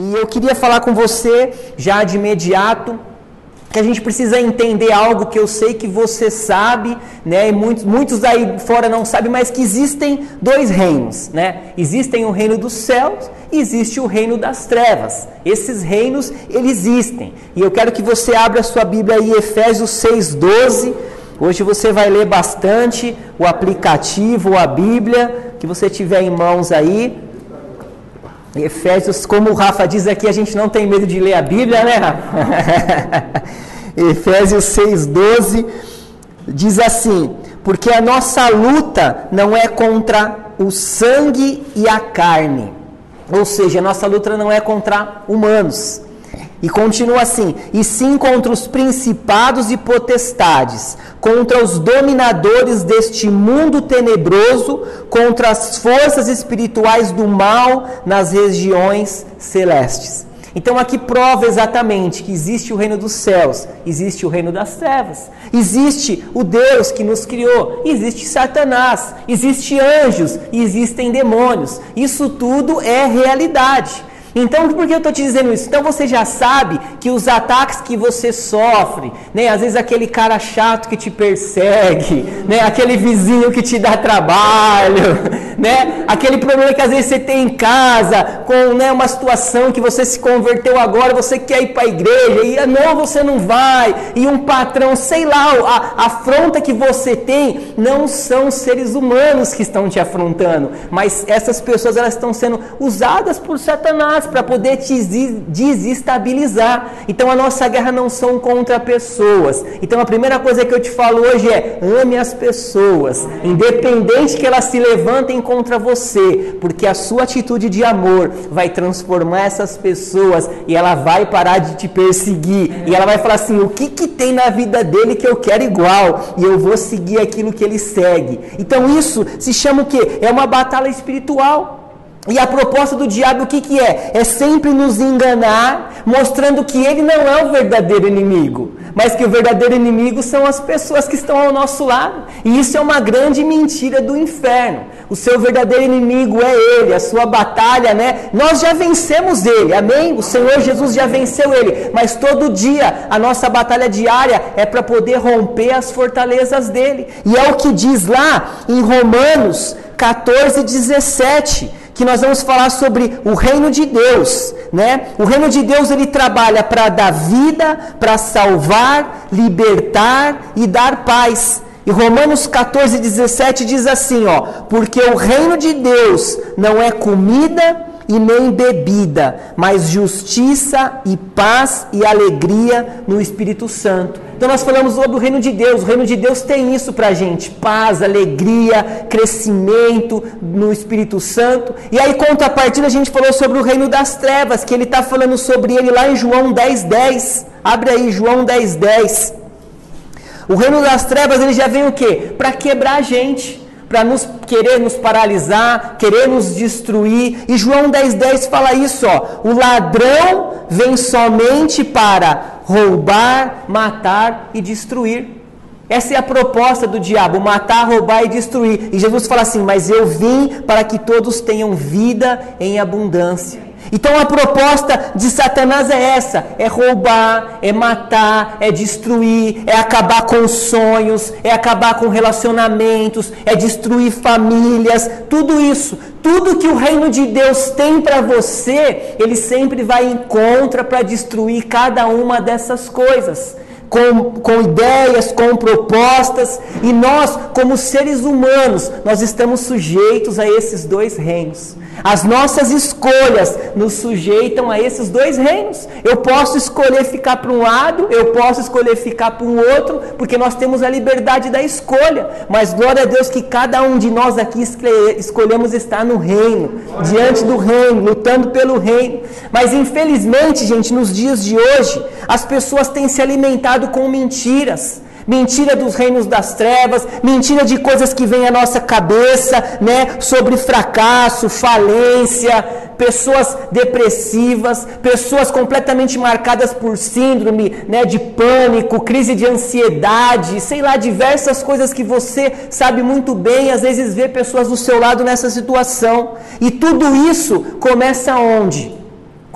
E eu queria falar com você já de imediato que a gente precisa entender algo que eu sei que você sabe, né? E muitos, muitos aí fora não sabem, mas que existem dois reinos, né? Existem o reino dos céus e existe o reino das trevas. Esses reinos, eles existem. E eu quero que você abra sua Bíblia aí, Efésios 6,12. Hoje você vai ler bastante o aplicativo, a Bíblia, que você tiver em mãos aí. Efésios, como o Rafa diz aqui, a gente não tem medo de ler a Bíblia, né, Rafa? Efésios 6,12 diz assim: Porque a nossa luta não é contra o sangue e a carne, ou seja, a nossa luta não é contra humanos, e continua assim: e sim contra os principados e potestades, contra os dominadores deste mundo tenebroso, contra as forças espirituais do mal nas regiões celestes. Então aqui prova exatamente que existe o reino dos céus, existe o reino das trevas, existe o Deus que nos criou, existe Satanás, existe anjos existem demônios. Isso tudo é realidade. Então, por que eu estou te dizendo isso? Então você já sabe que os ataques que você sofre, né? Às vezes aquele cara chato que te persegue, né? Aquele vizinho que te dá trabalho, né? Aquele problema que às vezes você tem em casa, com né, uma situação que você se converteu agora, você quer ir para a igreja e não, você não vai, e um patrão, sei lá, a, a afronta que você tem não são seres humanos que estão te afrontando, mas essas pessoas elas estão sendo usadas por Satanás para poder te desestabilizar. Então a nossa guerra não são contra pessoas. Então a primeira coisa que eu te falo hoje é: ame as pessoas, independente que elas se levantem contra você, porque a sua atitude de amor vai transformar essas pessoas e ela vai parar de te perseguir. E ela vai falar assim: o que, que tem na vida dele que eu quero igual? E eu vou seguir aquilo que ele segue. Então isso se chama o que? É uma batalha espiritual. E a proposta do diabo o que, que é? É sempre nos enganar, mostrando que ele não é o verdadeiro inimigo, mas que o verdadeiro inimigo são as pessoas que estão ao nosso lado. E isso é uma grande mentira do inferno. O seu verdadeiro inimigo é ele, a sua batalha, né? Nós já vencemos ele, amém? O Senhor Jesus já venceu ele, mas todo dia a nossa batalha diária é para poder romper as fortalezas dele. E é o que diz lá em Romanos 14, 17 que nós vamos falar sobre o reino de Deus, né? O reino de Deus ele trabalha para dar vida, para salvar, libertar e dar paz. E Romanos 14, 17 diz assim, ó, porque o reino de Deus não é comida e nem bebida, mas justiça e paz e alegria no Espírito Santo. Então nós falamos sobre o reino de Deus. O reino de Deus tem isso para a gente: paz, alegria, crescimento no Espírito Santo. E aí, contrapartida, a gente falou sobre o reino das trevas, que ele está falando sobre ele lá em João 10, 10. Abre aí, João 10, 10. O reino das trevas ele já vem o quê? Para quebrar a gente para nos querer nos paralisar, querer nos destruir. E João 10,10 10 fala isso, ó. O ladrão vem somente para roubar, matar e destruir. Essa é a proposta do diabo: matar, roubar e destruir. E Jesus fala assim: Mas eu vim para que todos tenham vida em abundância. Então a proposta de Satanás é essa: é roubar, é matar, é destruir, é acabar com sonhos, é acabar com relacionamentos, é destruir famílias, tudo isso. Tudo que o reino de Deus tem para você, ele sempre vai em contra para destruir cada uma dessas coisas com, com ideias, com propostas, e nós, como seres humanos, nós estamos sujeitos a esses dois reinos. As nossas escolhas nos sujeitam a esses dois reinos. Eu posso escolher ficar para um lado, eu posso escolher ficar para um outro, porque nós temos a liberdade da escolha. Mas glória a Deus que cada um de nós aqui escolhemos estar no reino, diante do reino, lutando pelo reino. Mas infelizmente, gente, nos dias de hoje, as pessoas têm se alimentado com mentiras mentira dos reinos das trevas, mentira de coisas que vêm à nossa cabeça, né, sobre fracasso, falência, pessoas depressivas, pessoas completamente marcadas por síndrome, né, de pânico, crise de ansiedade, sei lá, diversas coisas que você sabe muito bem, às vezes vê pessoas do seu lado nessa situação. E tudo isso começa onde?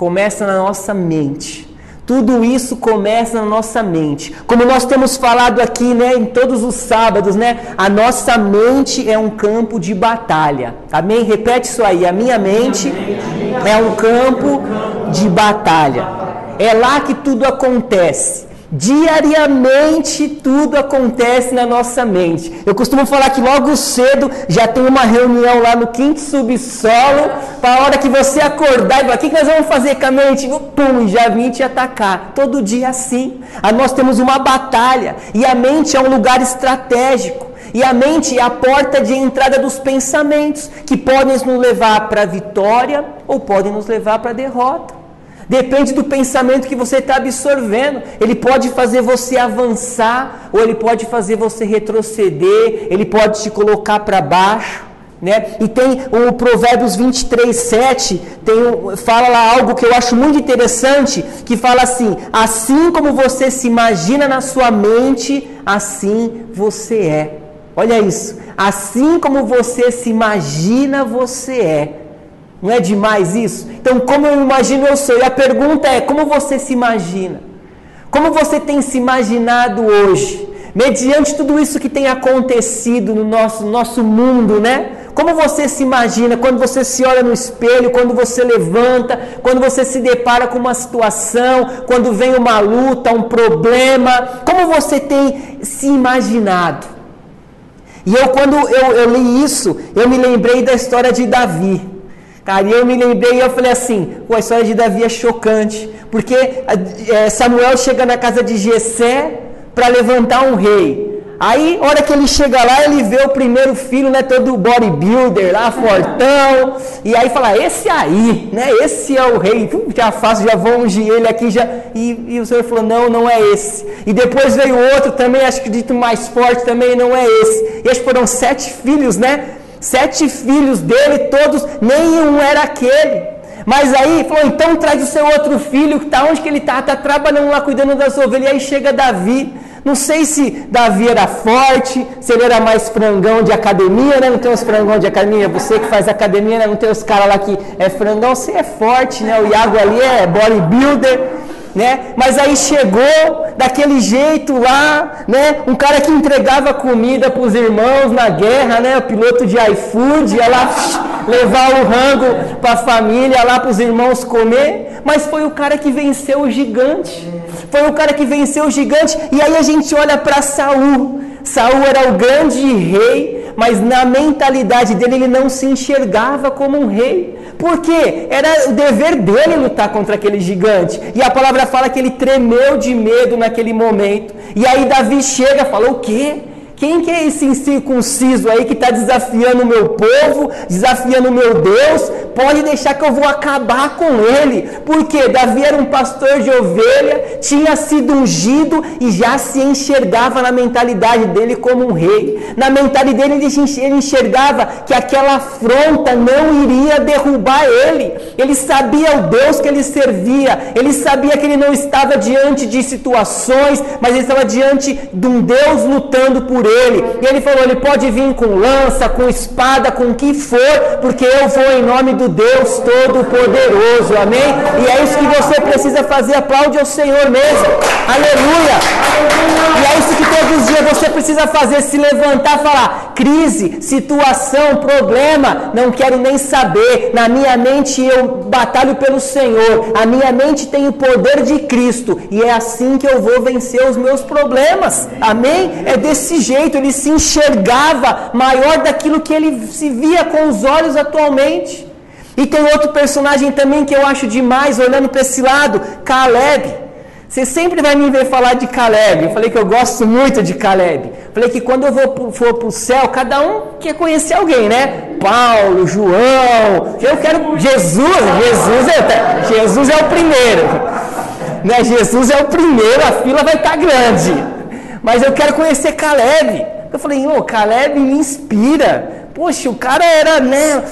começa na nossa mente. Tudo isso começa na nossa mente. Como nós temos falado aqui, né, em todos os sábados, né, a nossa mente é um campo de batalha. Amém? Repete isso aí. A minha mente é um campo de batalha. É lá que tudo acontece. Diariamente tudo acontece na nossa mente. Eu costumo falar que logo cedo já tem uma reunião lá no quinto subsolo, para a hora que você acordar e falar, o que nós vamos fazer com a mente? Pum, já vim te atacar. Todo dia assim. Aí nós temos uma batalha. E a mente é um lugar estratégico. E a mente é a porta de entrada dos pensamentos, que podem nos levar para a vitória ou podem nos levar para a derrota. Depende do pensamento que você está absorvendo. Ele pode fazer você avançar, ou ele pode fazer você retroceder, ele pode te colocar para baixo. Né? E tem o Provérbios 23, 7, tem, fala lá algo que eu acho muito interessante, que fala assim, assim como você se imagina na sua mente, assim você é. Olha isso, assim como você se imagina, você é. Não é demais isso? Então, como eu imagino, eu sou. E a pergunta é: como você se imagina? Como você tem se imaginado hoje? Mediante tudo isso que tem acontecido no nosso, nosso mundo, né? Como você se imagina quando você se olha no espelho, quando você levanta, quando você se depara com uma situação, quando vem uma luta, um problema? Como você tem se imaginado? E eu, quando eu, eu li isso, eu me lembrei da história de Davi. Cara, e eu me lembrei e eu falei assim, a história de Davi é chocante, porque é, Samuel chega na casa de Jessé para levantar um rei. Aí, hora que ele chega lá, ele vê o primeiro filho, né, todo bodybuilder lá, fortão, e aí fala, esse aí, né, esse é o rei, já faço, já vou ungir ele aqui, já, e, e o Senhor falou, não, não é esse. E depois veio outro também, acho que dito mais forte também, não é esse. E acho que foram sete filhos, né, Sete filhos dele, todos, nenhum era aquele. Mas aí falou: então traz o seu outro filho, que tá onde que ele está? Está trabalhando lá cuidando das ovelhas. E aí chega Davi. Não sei se Davi era forte, se ele era mais frangão de academia, né? Não tem os frangão de academia, você que faz academia, né? Não tem os caras lá que é frangão, você é forte, né? O Iago ali é bodybuilder né? Mas aí chegou daquele jeito lá, né? Um cara que entregava comida para os irmãos na guerra, né? O piloto de iFood ia lá levar o rango para a família, lá para os irmãos comer. Mas foi o cara que venceu o gigante. Foi o cara que venceu o gigante. E aí a gente olha para Saul. Saul era o grande rei, mas na mentalidade dele ele não se enxergava como um rei. Porque era o dever dele lutar contra aquele gigante. E a palavra fala que ele tremeu de medo naquele momento. E aí Davi chega e fala: O quê? Quem que é esse incircunciso aí que está desafiando o meu povo, desafiando o meu Deus? Pode deixar que eu vou acabar com ele. Porque Davi era um pastor de ovelha, tinha sido ungido e já se enxergava na mentalidade dele como um rei. Na mentalidade dele ele enxergava que aquela afronta não iria derrubar ele. Ele sabia o Deus que ele servia. Ele sabia que ele não estava diante de situações, mas ele estava diante de um Deus lutando por ele. E ele falou: ele pode vir com lança, com espada, com o que for, porque eu vou em nome do Deus Todo-Poderoso. Amém? E é isso que você precisa fazer. Aplaude ao Senhor mesmo. Aleluia. E é isso que todos os dias você precisa fazer: se levantar falar: crise, situação, problema, não quero nem saber. Na minha mente eu batalho pelo Senhor. A minha mente tem o poder de Cristo. E é assim que eu vou vencer os meus problemas. Amém? É desse jeito, ele se enxergava maior daquilo que ele se via com os olhos atualmente. E tem outro personagem também que eu acho demais, olhando para esse lado, Caleb. Você sempre vai me ver falar de Caleb. Eu falei que eu gosto muito de Caleb. Falei que quando eu vou, for para o céu, cada um quer conhecer alguém, né? Paulo, João. Eu quero Jesus. Jesus é, Jesus é o primeiro. Né? Jesus é o primeiro, a fila vai estar tá grande mas eu quero conhecer Caleb. Eu falei, ô, oh, Caleb me inspira. Poxa, o cara era, né,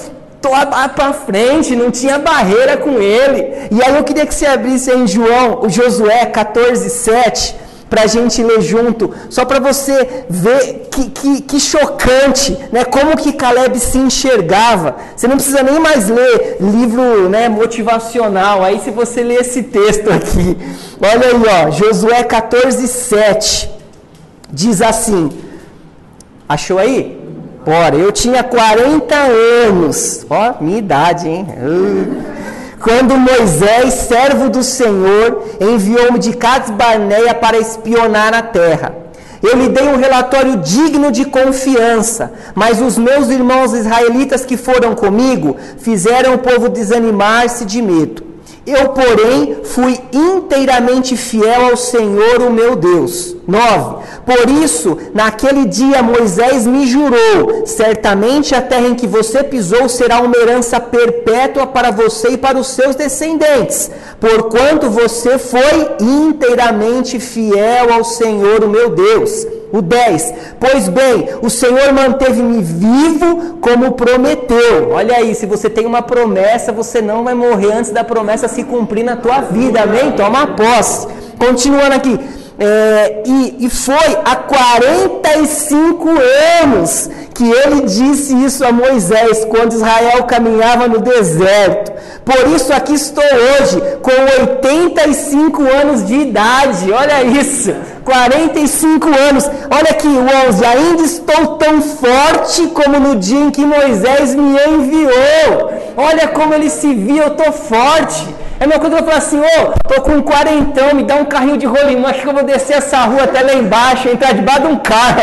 para frente, não tinha barreira com ele. E aí eu queria que você abrisse em João, o Josué 14, 7. para a gente ler junto, só para você ver que, que, que, chocante, né? Como que Caleb se enxergava. Você não precisa nem mais ler livro né, motivacional. Aí se você ler esse texto aqui, olha aí, ó, Josué 14, 7, diz assim, achou aí? Bora, eu tinha 40 anos, ó, minha idade, hein? Uh quando Moisés, servo do Senhor, enviou-me de Cades Barneia para espionar na terra. Eu lhe dei um relatório digno de confiança, mas os meus irmãos israelitas que foram comigo fizeram o povo desanimar-se de medo. Eu, porém, fui inteiramente fiel ao Senhor, o meu Deus. 9. Por isso, naquele dia Moisés me jurou: certamente a terra em que você pisou será uma herança perpétua para você e para os seus descendentes, porquanto você foi inteiramente fiel ao Senhor, o meu Deus. O 10. Pois bem, o Senhor manteve-me vivo como prometeu. Olha aí, se você tem uma promessa, você não vai morrer antes da promessa se cumprir na tua vida. Amém? Toma posse. Continuando aqui. É, e, e foi há 45 anos que ele disse isso a Moisés quando Israel caminhava no deserto. Por isso aqui estou hoje, com 85 anos de idade. Olha isso, 45 anos. Olha aqui o 11. Ainda estou tão forte como no dia em que Moisés me enviou. Olha como ele se viu, eu estou forte. É coisa que eu falo assim, ô, oh, tô com um quarentão, me dá um carrinho de rolimã, acho que eu vou descer essa rua até lá embaixo, entrar debaixo de um carro,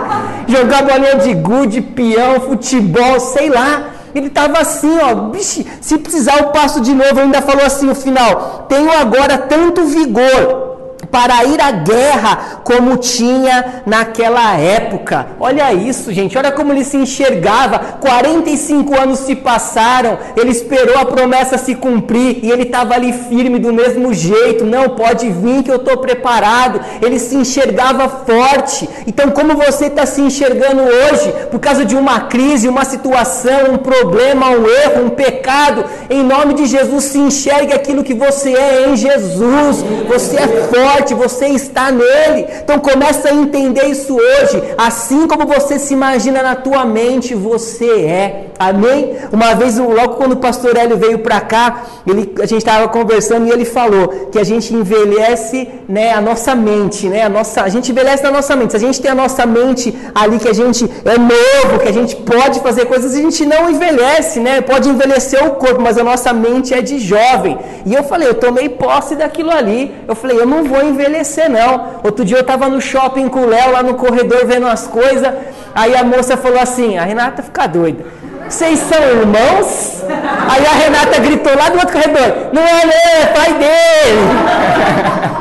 jogar bolinha de gude, peão, futebol, sei lá. Ele estava assim, ó, bicho, se precisar eu passo de novo, ainda falou assim no final, tenho agora tanto vigor para ir à guerra como tinha naquela época. Olha isso, gente, olha como ele se enxergava. 45 anos se passaram, ele esperou a promessa se cumprir e ele estava ali firme do mesmo jeito. Não, pode vir que eu estou preparado. Ele se enxergava forte. Então, como você está se enxergando hoje, por causa de uma crise, uma situação, um problema, um erro, um pecado, em nome de Jesus, se enxergue aquilo que você é em Jesus. Você é forte forte, você está nele. Então começa a entender isso hoje. Assim como você se imagina na tua mente, você é. Amém? Uma vez, logo quando o pastor Hélio veio para cá, ele, a gente estava conversando e ele falou que a gente envelhece né, a nossa mente, né? A, nossa, a gente envelhece na nossa mente. Se a gente tem a nossa mente ali que a gente é novo, que a gente pode fazer coisas, a gente não envelhece, né? Pode envelhecer o corpo, mas a nossa mente é de jovem. E eu falei, eu tomei posse daquilo ali. Eu falei, eu não vou envelhecer não. Outro dia eu estava no shopping com o Léo lá no corredor vendo as coisas. Aí a moça falou assim: a Renata fica doida. Vocês são irmãos? Aí a Renata gritou lá do outro corredor: Não é, não, é pai dele.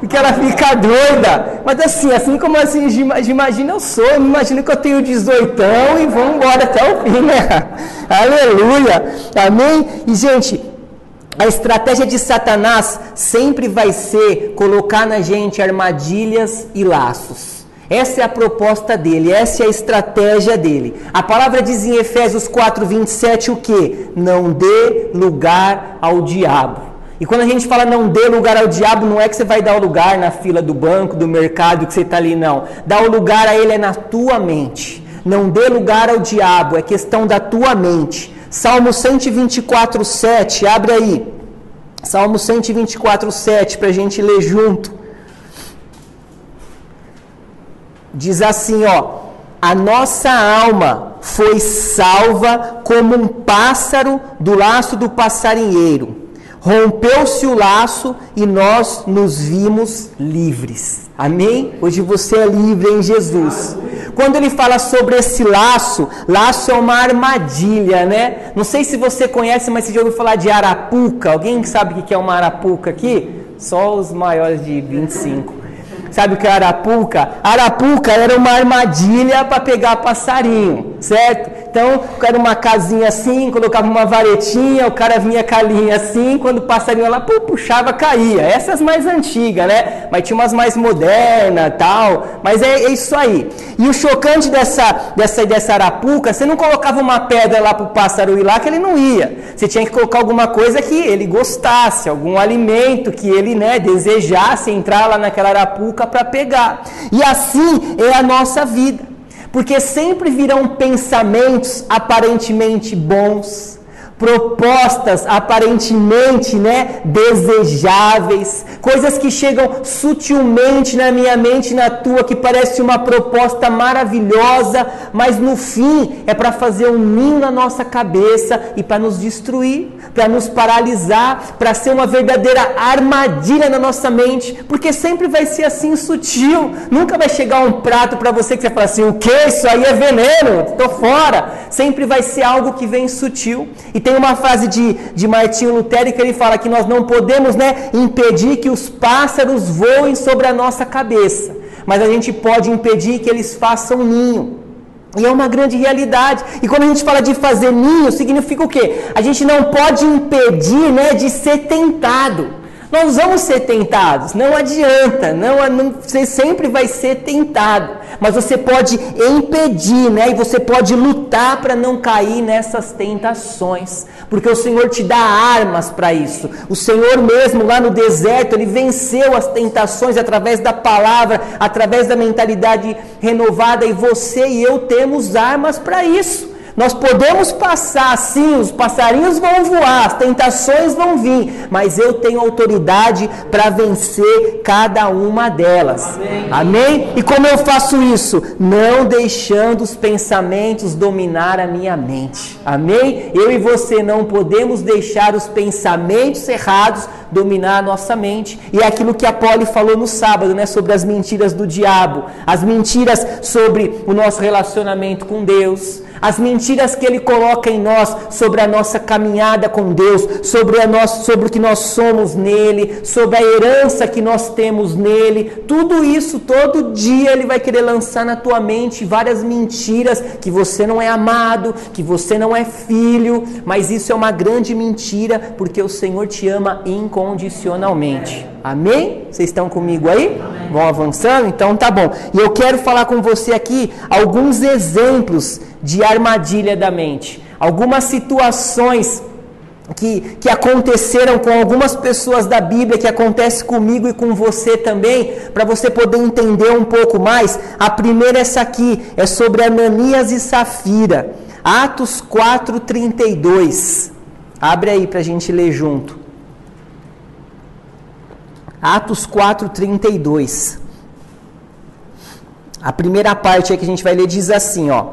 Porque ela fica doida. Mas assim, assim como assim, imagina eu sou, eu imagino que eu tenho 18 e vamos embora até o fim, né? Aleluia. Amém? E, gente, a estratégia de Satanás sempre vai ser colocar na gente armadilhas e laços. Essa é a proposta dele, essa é a estratégia dele. A palavra diz em Efésios 4, 27 o que? Não dê lugar ao diabo. E quando a gente fala não dê lugar ao diabo, não é que você vai dar o lugar na fila do banco, do mercado, que você está ali, não. Dar o lugar a ele é na tua mente. Não dê lugar ao diabo, é questão da tua mente. Salmo 124, 7, abre aí. Salmo 124, 7, para a gente ler junto. Diz assim, ó. A nossa alma foi salva como um pássaro do laço do passarinheiro. Rompeu-se o laço e nós nos vimos livres. Amém? Hoje você é livre em Jesus. Quando ele fala sobre esse laço, laço é uma armadilha, né? Não sei se você conhece, mas você já ouviu falar de arapuca. Alguém sabe o que é uma arapuca aqui? Só os maiores de 25. Sabe o que é arapuca? Arapuca era uma armadilha para pegar passarinho, certo? Então, era uma casinha assim, colocava uma varetinha, o cara vinha com a linha assim, quando o passarinho lá puxava, caía. Essas mais antigas, né? Mas tinha umas mais modernas tal. Mas é, é, isso aí. E o chocante dessa, dessa, dessa arapuca, você não colocava uma pedra lá para o pássaro ir lá que ele não ia. Você tinha que colocar alguma coisa que ele gostasse, algum alimento que ele né, desejasse entrar lá naquela arapuca para pegar. E assim é a nossa vida. Porque sempre virão pensamentos aparentemente bons, propostas aparentemente, né, desejáveis, coisas que chegam sutilmente na minha mente e na tua que parece uma proposta maravilhosa, mas no fim é para fazer um ninho na nossa cabeça e para nos destruir, para nos paralisar, para ser uma verdadeira armadilha na nossa mente, porque sempre vai ser assim sutil. Nunca vai chegar um prato para você que você fala assim: "O que? Isso aí é veneno, estou fora". Sempre vai ser algo que vem sutil. E tem tem uma frase de, de Martinho Lutero que ele fala que nós não podemos né, impedir que os pássaros voem sobre a nossa cabeça, mas a gente pode impedir que eles façam ninho. E é uma grande realidade. E quando a gente fala de fazer ninho, significa o quê? A gente não pode impedir né, de ser tentado. Nós vamos ser tentados, não adianta, não, não, você sempre vai ser tentado, mas você pode impedir, né? E você pode lutar para não cair nessas tentações, porque o Senhor te dá armas para isso. O Senhor mesmo lá no deserto, ele venceu as tentações através da palavra, através da mentalidade renovada, e você e eu temos armas para isso. Nós podemos passar sim, os passarinhos vão voar, as tentações vão vir, mas eu tenho autoridade para vencer cada uma delas. Amém. Amém? E como eu faço isso? Não deixando os pensamentos dominar a minha mente. Amém? Eu e você não podemos deixar os pensamentos errados dominar a nossa mente. E é aquilo que a Polly falou no sábado, né, sobre as mentiras do diabo, as mentiras sobre o nosso relacionamento com Deus as mentiras que ele coloca em nós sobre a nossa caminhada com Deus, sobre, a sobre o que nós somos nele, sobre a herança que nós temos nele, tudo isso todo dia ele vai querer lançar na tua mente várias mentiras que você não é amado, que você não é filho, mas isso é uma grande mentira porque o Senhor te ama incondicionalmente. Amém? Vocês estão comigo aí? Amém. Vão avançando? Então tá bom. E eu quero falar com você aqui alguns exemplos de armadilha da mente. Algumas situações que, que aconteceram com algumas pessoas da Bíblia, que acontece comigo e com você também, para você poder entender um pouco mais. A primeira é essa aqui, é sobre Ananias e Safira. Atos 4:32. Abre aí para a gente ler junto. Atos 4:32. A primeira parte é que a gente vai ler diz assim, ó: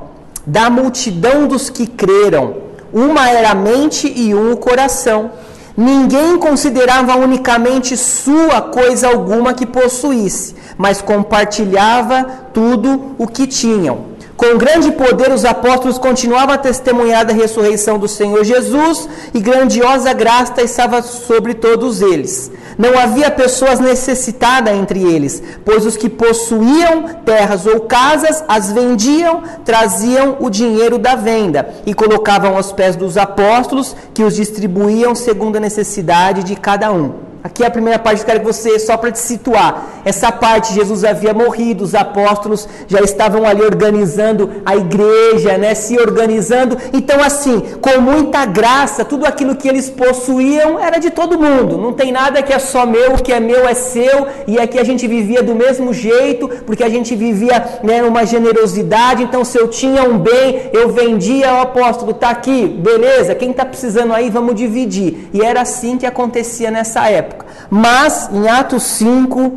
da multidão dos que creram, uma era a mente e um o coração. Ninguém considerava unicamente sua coisa alguma que possuísse, mas compartilhava tudo o que tinham. Com grande poder, os apóstolos continuavam a testemunhar da ressurreição do Senhor Jesus e grandiosa graça estava sobre todos eles. Não havia pessoas necessitadas entre eles, pois os que possuíam terras ou casas as vendiam, traziam o dinheiro da venda e colocavam aos pés dos apóstolos, que os distribuíam segundo a necessidade de cada um. Aqui é a primeira parte, eu quero que você, só para te situar, essa parte, Jesus havia morrido, os apóstolos já estavam ali organizando a igreja, né, se organizando. Então, assim, com muita graça, tudo aquilo que eles possuíam era de todo mundo. Não tem nada que é só meu, o que é meu é seu, e aqui a gente vivia do mesmo jeito, porque a gente vivia né, numa generosidade. Então, se eu tinha um bem, eu vendia, o apóstolo, tá aqui, beleza, quem está precisando aí, vamos dividir. E era assim que acontecia nessa época época. Mas, em Atos 5,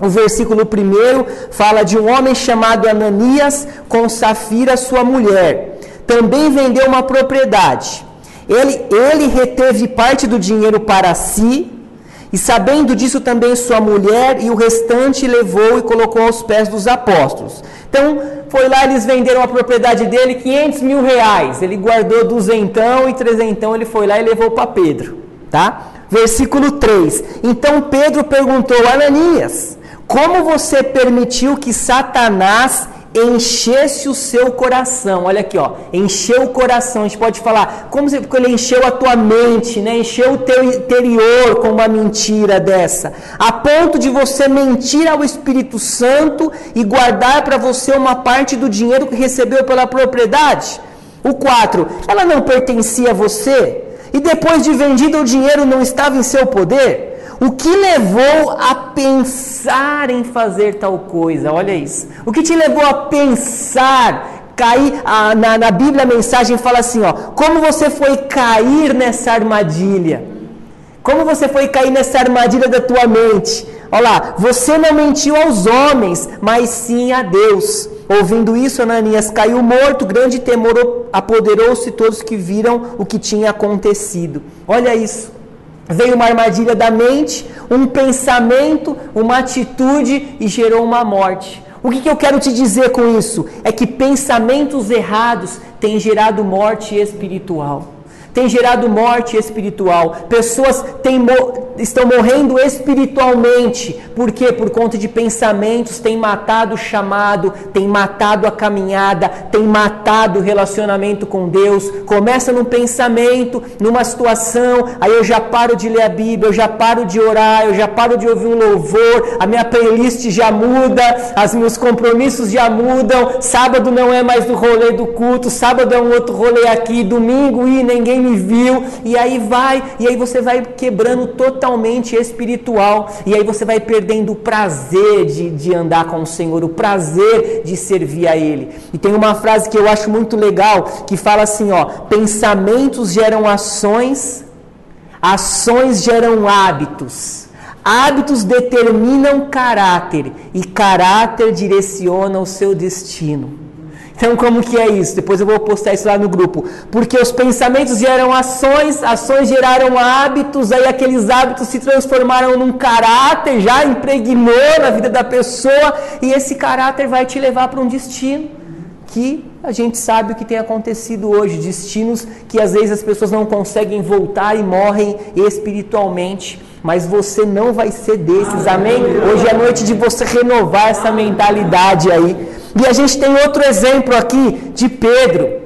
o versículo 1 fala de um homem chamado Ananias com Safira, sua mulher. Também vendeu uma propriedade. Ele, ele reteve parte do dinheiro para si, e sabendo disso também sua mulher, e o restante levou e colocou aos pés dos apóstolos. Então, foi lá, eles venderam a propriedade dele, 500 mil reais. Ele guardou duzentão e trezentão, ele foi lá e levou para Pedro. Tá? Versículo 3: Então Pedro perguntou a Ananias: Como você permitiu que Satanás enchesse o seu coração. Olha aqui, ó, encheu o coração. A gente pode falar, como ele encheu a tua mente, né? Encheu o teu interior com uma mentira dessa, a ponto de você mentir ao Espírito Santo e guardar para você uma parte do dinheiro que recebeu pela propriedade. O 4, ela não pertencia a você e depois de vendido o dinheiro não estava em seu poder. O que levou a pensar em fazer tal coisa? Olha isso. O que te levou a pensar, cair? A, na, na Bíblia a mensagem fala assim: ó, como você foi cair nessa armadilha? Como você foi cair nessa armadilha da tua mente? Olha lá, você não mentiu aos homens, mas sim a Deus. Ouvindo isso, Ananias caiu morto, grande temor apoderou-se todos que viram o que tinha acontecido. Olha isso. Veio uma armadilha da mente, um pensamento, uma atitude e gerou uma morte. O que, que eu quero te dizer com isso? É que pensamentos errados têm gerado morte espiritual tem gerado morte espiritual. Pessoas têm, estão morrendo espiritualmente. Por quê? Por conta de pensamentos, tem matado o chamado, tem matado a caminhada, tem matado o relacionamento com Deus. Começa num pensamento, numa situação, aí eu já paro de ler a Bíblia, eu já paro de orar, eu já paro de ouvir um louvor, a minha playlist já muda, os meus compromissos já mudam. Sábado não é mais do rolê do culto, sábado é um outro rolê aqui, domingo e ninguém me viu, e aí vai, e aí você vai quebrando totalmente espiritual, e aí você vai perdendo o prazer de, de andar com o Senhor, o prazer de servir a Ele. E tem uma frase que eu acho muito legal, que fala assim, ó, pensamentos geram ações, ações geram hábitos. Hábitos determinam caráter e caráter direciona o seu destino. Então, como que é isso? Depois eu vou postar isso lá no grupo. Porque os pensamentos geram ações, ações geraram hábitos, aí aqueles hábitos se transformaram num caráter, já impregnou na vida da pessoa, e esse caráter vai te levar para um destino que a gente sabe o que tem acontecido hoje, destinos que às vezes as pessoas não conseguem voltar e morrem espiritualmente, mas você não vai ser desses, amém? Hoje é noite de você renovar essa mentalidade aí. E a gente tem outro exemplo aqui de Pedro.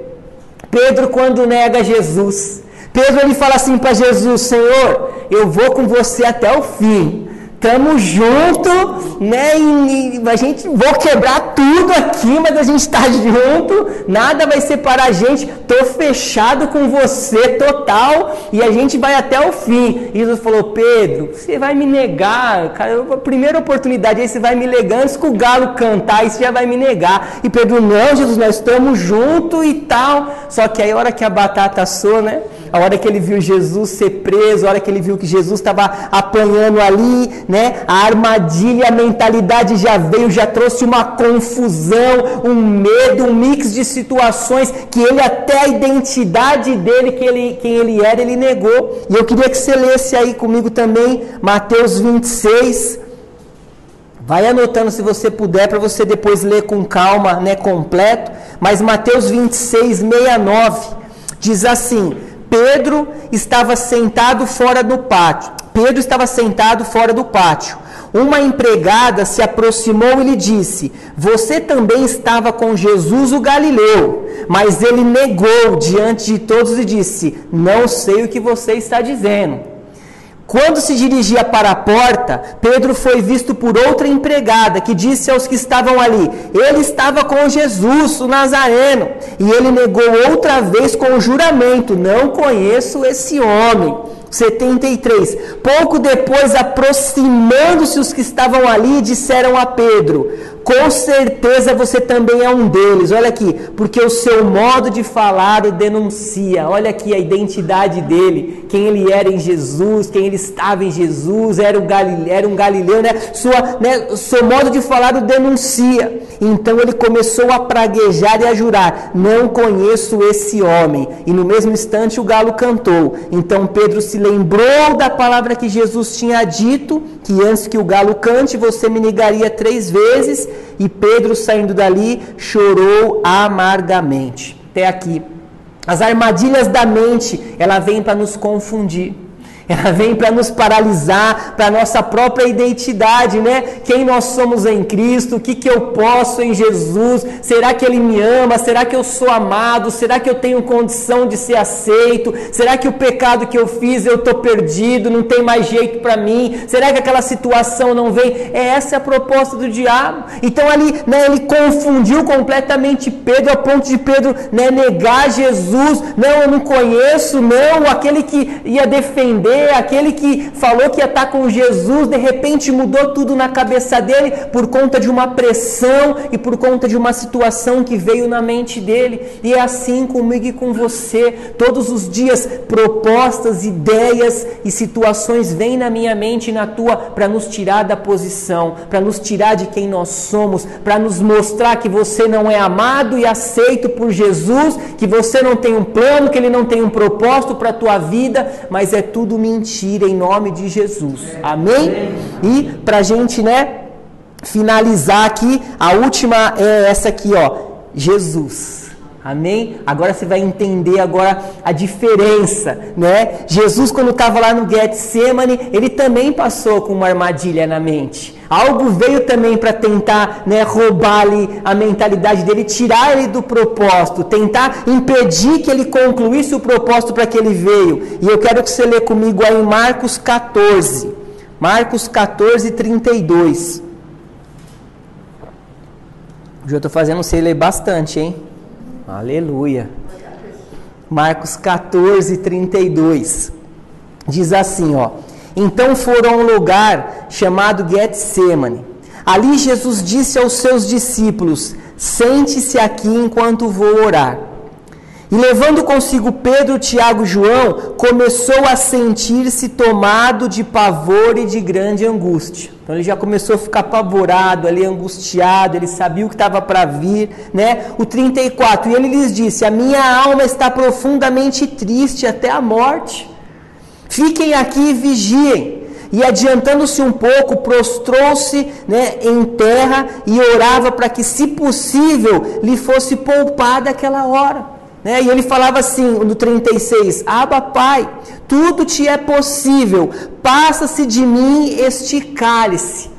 Pedro quando nega Jesus. Pedro ele fala assim para Jesus: Senhor, eu vou com você até o fim. Tamo junto, né? E a gente vou quebrar tudo aqui, mas a gente está junto. Nada vai separar a gente. Tô fechado com você total e a gente vai até o fim. E Jesus falou: Pedro, você vai me negar, cara. A primeira oportunidade aí você vai me negar antes que o galo cantar, e você já vai me negar. E Pedro, não, Jesus, nós estamos juntos e tal. Só que aí a hora que a batata assou, né? A hora que ele viu Jesus ser preso, a hora que ele viu que Jesus estava apanhando ali, né? A armadilha, a mentalidade já veio, já trouxe uma confusão, um medo, um mix de situações que ele até a identidade dele, que ele, quem ele era, ele negou. E eu queria que você lesse aí comigo também Mateus 26. Vai anotando se você puder para você depois ler com calma, né, completo. Mas Mateus 26, 69 diz assim: Pedro estava sentado fora do pátio. Pedro estava sentado fora do pátio. Uma empregada se aproximou e lhe disse: Você também estava com Jesus o Galileu. Mas ele negou diante de todos e disse: Não sei o que você está dizendo. Quando se dirigia para a porta, Pedro foi visto por outra empregada que disse aos que estavam ali: Ele estava com Jesus, o Nazareno. E ele negou outra vez com o juramento: Não conheço esse homem. 73. Pouco depois, aproximando-se os que estavam ali, disseram a Pedro: Com certeza você também é um deles. Olha aqui, porque o seu modo de falar o denuncia. Olha aqui a identidade dele, quem ele era em Jesus, quem ele estava em Jesus, era, o Galileu, era um galileu, né? Sua, né? Seu modo de falar o denuncia. Então ele começou a praguejar e a jurar: Não conheço esse homem. E no mesmo instante o galo cantou. Então Pedro se lembrou da palavra que Jesus tinha dito, que antes que o galo cante, você me negaria três vezes. E Pedro, saindo dali, chorou amargamente. Até aqui. As armadilhas da mente, ela vem para nos confundir. Ela vem para nos paralisar, para nossa própria identidade, né? Quem nós somos em Cristo, o que, que eu posso em Jesus? Será que Ele me ama? Será que eu sou amado? Será que eu tenho condição de ser aceito? Será que o pecado que eu fiz eu estou perdido? Não tem mais jeito para mim? Será que aquela situação não vem? É essa a proposta do diabo. Então ali, né, ele confundiu completamente Pedro a ponto de Pedro né, negar Jesus. Não, eu não conheço, não. Aquele que ia defender aquele que falou que ia estar com Jesus, de repente mudou tudo na cabeça dele por conta de uma pressão e por conta de uma situação que veio na mente dele. E é assim comigo e com você. Todos os dias, propostas, ideias e situações vêm na minha mente e na tua para nos tirar da posição, para nos tirar de quem nós somos, para nos mostrar que você não é amado e aceito por Jesus, que você não tem um plano, que ele não tem um propósito para a tua vida, mas é tudo mentira em nome de Jesus. Amém? E para gente, né, finalizar aqui, a última é essa aqui, ó, Jesus. Amém? Agora você vai entender agora a diferença, né? Jesus quando estava lá no Getsemane, ele também passou com uma armadilha na mente. Algo veio também para tentar né, roubar ali a mentalidade dele, tirar ele do propósito, tentar impedir que ele concluísse o propósito para que ele veio. E eu quero que você lê comigo aí Marcos 14. Marcos 14, 32. Hoje eu estou fazendo você ler bastante, hein? Aleluia. Marcos 14, 32. Diz assim, ó. Então foram a um lugar chamado Getsemane. Ali Jesus disse aos seus discípulos: Sente-se aqui enquanto vou orar. E levando consigo Pedro, Tiago e João, começou a sentir-se tomado de pavor e de grande angústia. Então ele já começou a ficar apavorado, ali angustiado, ele sabia o que estava para vir, né? O 34, e ele lhes disse: A minha alma está profundamente triste até a morte. Fiquem aqui e vigiem. E adiantando-se um pouco, prostrou-se né, em terra e orava para que, se possível, lhe fosse poupada aquela hora. Né? E ele falava assim, no 36, Aba Pai, tudo te é possível, passa-se de mim este cálice.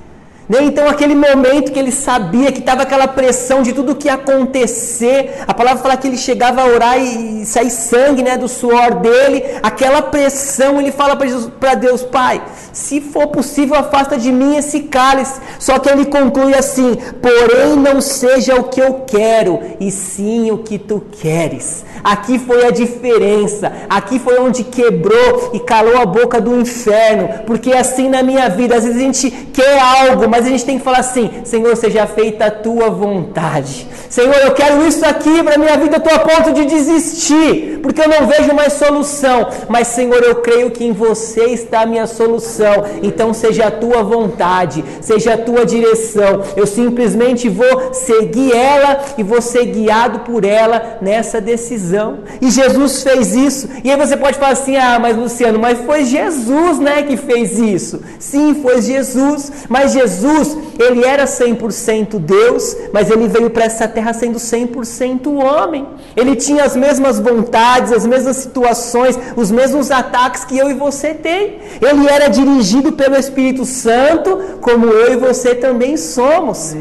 Né? Então, aquele momento que ele sabia que estava aquela pressão de tudo que ia acontecer, a palavra fala que ele chegava a orar e, sair sangue né, do suor dele, aquela pressão, ele fala para Deus: Pai, se for possível, afasta de mim esse cálice. Só que ele conclui assim: Porém, não seja o que eu quero, e sim o que tu queres. Aqui foi a diferença, aqui foi onde quebrou e calou a boca do inferno, porque assim na minha vida, às vezes a gente quer algo, mas a gente tem que falar assim: Senhor, seja feita a tua vontade. Senhor, eu quero isso aqui para minha vida, eu estou a ponto de desistir, porque eu não vejo mais solução. Mas, Senhor, eu creio que em você está a minha solução. Então, seja a tua vontade, seja a tua direção. Eu simplesmente vou seguir ela e vou ser guiado por ela nessa decisão. E Jesus fez isso. E aí você pode falar assim: ah, mas Luciano, mas foi Jesus, né, que fez isso. Sim, foi Jesus. Mas Jesus, ele era 100% Deus, mas ele veio para essa terra sendo 100% homem. Ele tinha as mesmas vontades, as mesmas situações, os mesmos ataques que eu e você tem. Ele era dirigido pelo Espírito Santo, como eu e você também somos.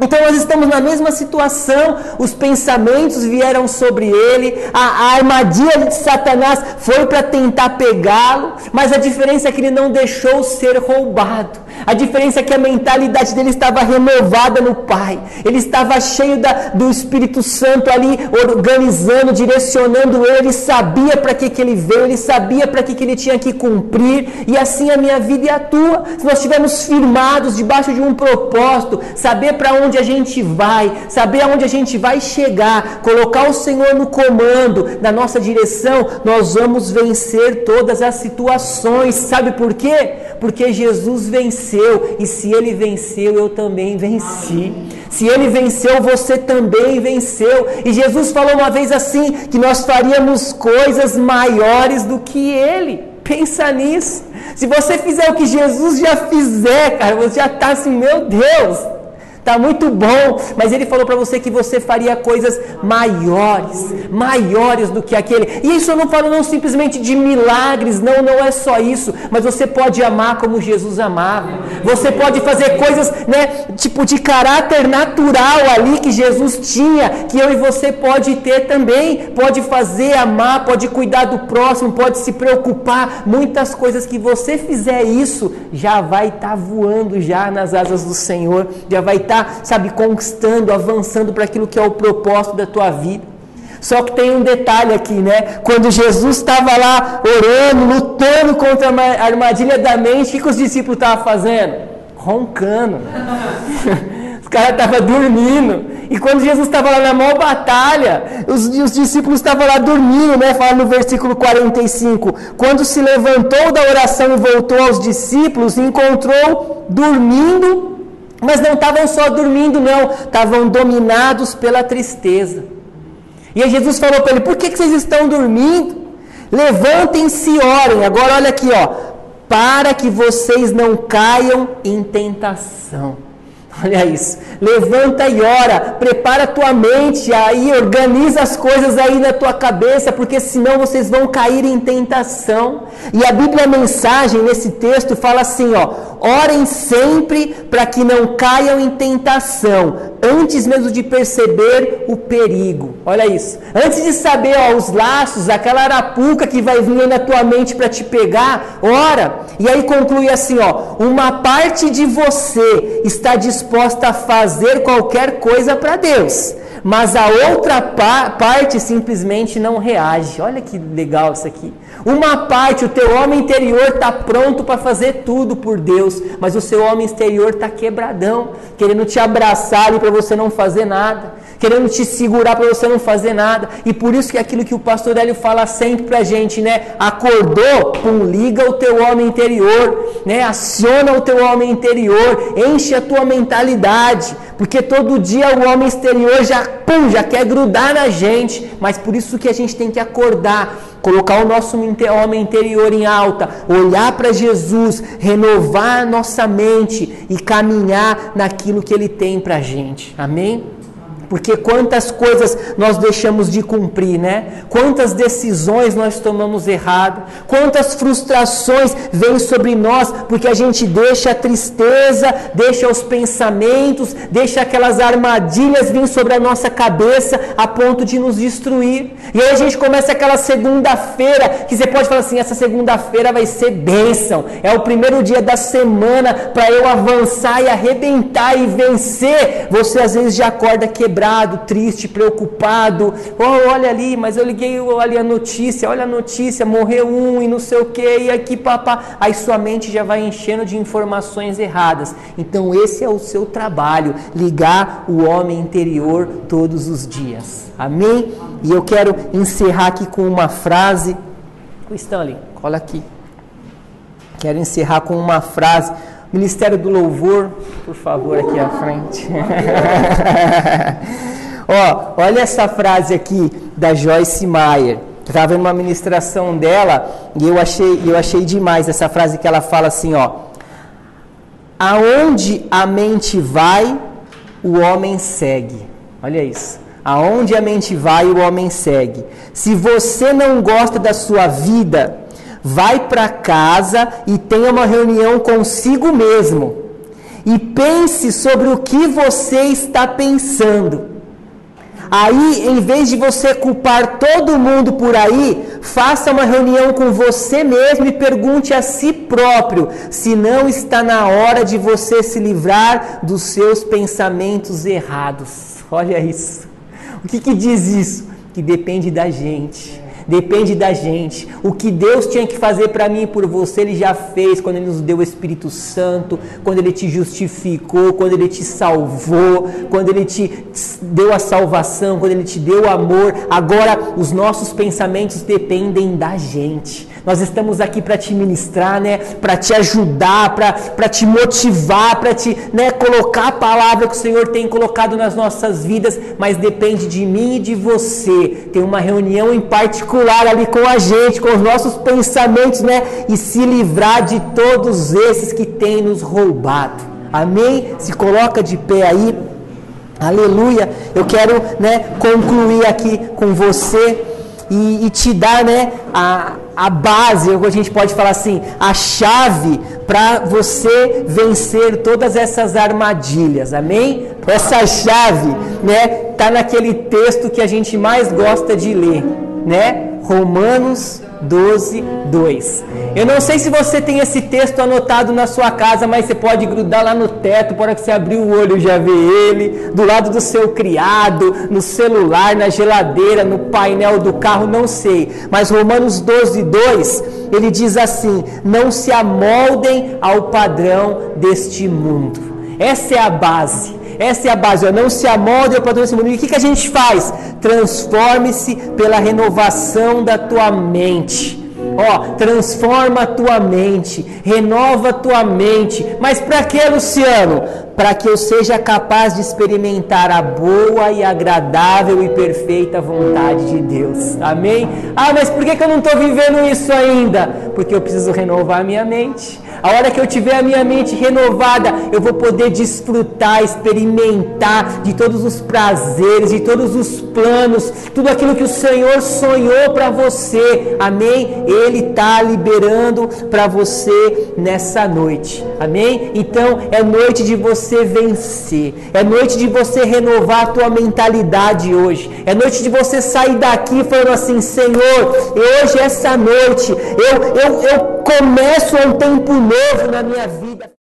Então nós estamos na mesma situação, os pensamentos vieram sobre ele, a, a armadilha de Satanás foi para tentar pegá-lo, mas a diferença é que ele não deixou ser roubado. A diferença é que a mentalidade dele estava renovada no Pai. Ele estava cheio da, do Espírito Santo ali, organizando, direcionando ele. Ele sabia para que, que ele veio, ele sabia para que, que ele tinha que cumprir. E assim a minha vida e a tua. Se nós estivermos firmados debaixo de um propósito, saber para onde a gente vai, saber aonde a gente vai chegar, colocar o Senhor no comando, na nossa direção, nós vamos vencer todas as situações. Sabe por quê? Porque Jesus venceu, e se ele venceu, eu também venci. Se ele venceu, você também venceu. E Jesus falou uma vez assim: que nós faríamos coisas maiores do que ele. Pensa nisso. Se você fizer o que Jesus já fizer, cara, você já está assim, meu Deus, está muito bom, mas ele falou para você que você faria coisas maiores, maiores do que aquele. E isso eu não falo não simplesmente de milagres, não, não é só isso, mas você pode amar como Jesus amava. Você pode fazer coisas, né, tipo de caráter natural ali que Jesus tinha, que eu e você pode ter também. Pode fazer, amar, pode cuidar do próximo, pode se preocupar. Muitas coisas que você fizer isso, já vai estar tá voando já nas asas do Senhor, já vai estar, tá, sabe, conquistando, avançando para aquilo que é o propósito da tua vida. Só que tem um detalhe aqui, né? Quando Jesus estava lá orando, lutando contra a armadilha da mente, o que, os discípulos estavam fazendo? Roncando. os caras estavam dormindo. E quando Jesus estava lá na maior batalha, os, os discípulos estavam lá dormindo, né? Fala no versículo 45. Quando se levantou da oração e voltou aos discípulos, encontrou dormindo, mas não estavam só dormindo, não, estavam dominados pela tristeza. E aí Jesus falou para ele: Por que, que vocês estão dormindo? Levantem-se e orem. Agora olha aqui, ó. Para que vocês não caiam em tentação. Olha isso. Levanta e ora. Prepara a tua mente aí, organiza as coisas aí na tua cabeça, porque senão vocês vão cair em tentação. E a Bíblia mensagem nesse texto fala assim, ó: Orem sempre para que não caiam em tentação, antes mesmo de perceber o perigo. Olha isso. Antes de saber ó, os laços, aquela arapuca que vai vir na tua mente para te pegar, ora. E aí conclui assim, ó: uma parte de você está disposta a fazer qualquer coisa para Deus, mas a outra pa parte simplesmente não reage. Olha que legal isso aqui. Uma parte, o teu homem interior está pronto para fazer tudo por Deus, mas o seu homem exterior está quebradão, querendo te abraçar e para você não fazer nada, querendo te segurar para você não fazer nada. E por isso que é aquilo que o pastor Hélio fala sempre para a gente, né? Acordou, pum, liga o teu homem interior, né? Aciona o teu homem interior, enche a tua mentalidade, porque todo dia o homem exterior já, pum, já quer grudar na gente, mas por isso que a gente tem que acordar colocar o nosso homem interior em alta, olhar para Jesus, renovar nossa mente e caminhar naquilo que Ele tem para a gente. Amém? Porque quantas coisas nós deixamos de cumprir, né? Quantas decisões nós tomamos errado, quantas frustrações vêm sobre nós, porque a gente deixa a tristeza, deixa os pensamentos, deixa aquelas armadilhas vir sobre a nossa cabeça a ponto de nos destruir. E aí a gente começa aquela segunda-feira, que você pode falar assim: essa segunda-feira vai ser bênção, é o primeiro dia da semana para eu avançar e arrebentar e vencer. Você às vezes já acorda quebrado quebrado, triste, preocupado. Oh, olha ali, mas eu liguei olha a notícia, olha a notícia, morreu um e não sei o que, e aqui papá. Aí sua mente já vai enchendo de informações erradas. Então esse é o seu trabalho, ligar o homem interior todos os dias. Amém? E eu quero encerrar aqui com uma frase. O Stanley, cola aqui. Quero encerrar com uma frase Ministério do Louvor, por favor, aqui à frente. Ó, olha essa frase aqui da Joyce Meyer. Estava vendo uma ministração dela e eu achei, eu achei demais essa frase que ela fala assim, ó. Aonde a mente vai, o homem segue. Olha isso. Aonde a mente vai, o homem segue. Se você não gosta da sua vida, vai para casa e tenha uma reunião consigo mesmo. E pense sobre o que você está pensando. Aí, em vez de você culpar todo mundo por aí, faça uma reunião com você mesmo e pergunte a si próprio se não está na hora de você se livrar dos seus pensamentos errados. Olha isso. O que, que diz isso? Que depende da gente depende da gente. O que Deus tinha que fazer para mim e por você, Ele já fez quando Ele nos deu o Espírito Santo, quando Ele te justificou, quando Ele te salvou, quando Ele te deu a salvação, quando Ele te deu o amor. Agora, os nossos pensamentos dependem da gente. Nós estamos aqui para te ministrar, né? Para te ajudar, para te motivar, para te né, colocar a palavra que o Senhor tem colocado nas nossas vidas, mas depende de mim e de você. Tem uma reunião em particular ali com a gente, com os nossos pensamentos, né? E se livrar de todos esses que têm nos roubado. Amém? Se coloca de pé aí. Aleluia. Eu quero né, concluir aqui com você e, e te dar né, a, a base, ou a gente pode falar assim, a chave para você vencer todas essas armadilhas. Amém? Essa chave, né, tá naquele texto que a gente mais gosta de ler, né? Romanos 12, 2. Eu não sei se você tem esse texto anotado na sua casa, mas você pode grudar lá no teto, para que você abrir o olho já vê ele, do lado do seu criado, no celular, na geladeira, no painel do carro, não sei. Mas Romanos 12, 2, ele diz assim: Não se amoldem ao padrão deste mundo. Essa é a base. Essa é a base, ó, não se amolde ao padrão desse mundo. E o que, que a gente faz? Transforme-se pela renovação da tua mente. Ó, transforma a tua mente, renova a tua mente. Mas para que, Luciano? Para que eu seja capaz de experimentar a boa e agradável e perfeita vontade de Deus. Amém? Ah, mas por que, que eu não estou vivendo isso ainda? Porque eu preciso renovar a minha mente. A hora que eu tiver a minha mente renovada, eu vou poder desfrutar, experimentar de todos os prazeres, de todos os planos, tudo aquilo que o Senhor sonhou para você. Amém? Ele está liberando para você nessa noite. Amém? Então é noite de você vencer. É noite de você renovar a tua mentalidade hoje. É noite de você sair daqui falando assim, Senhor, hoje essa noite eu, eu, eu começo um tempo novo na minha vida.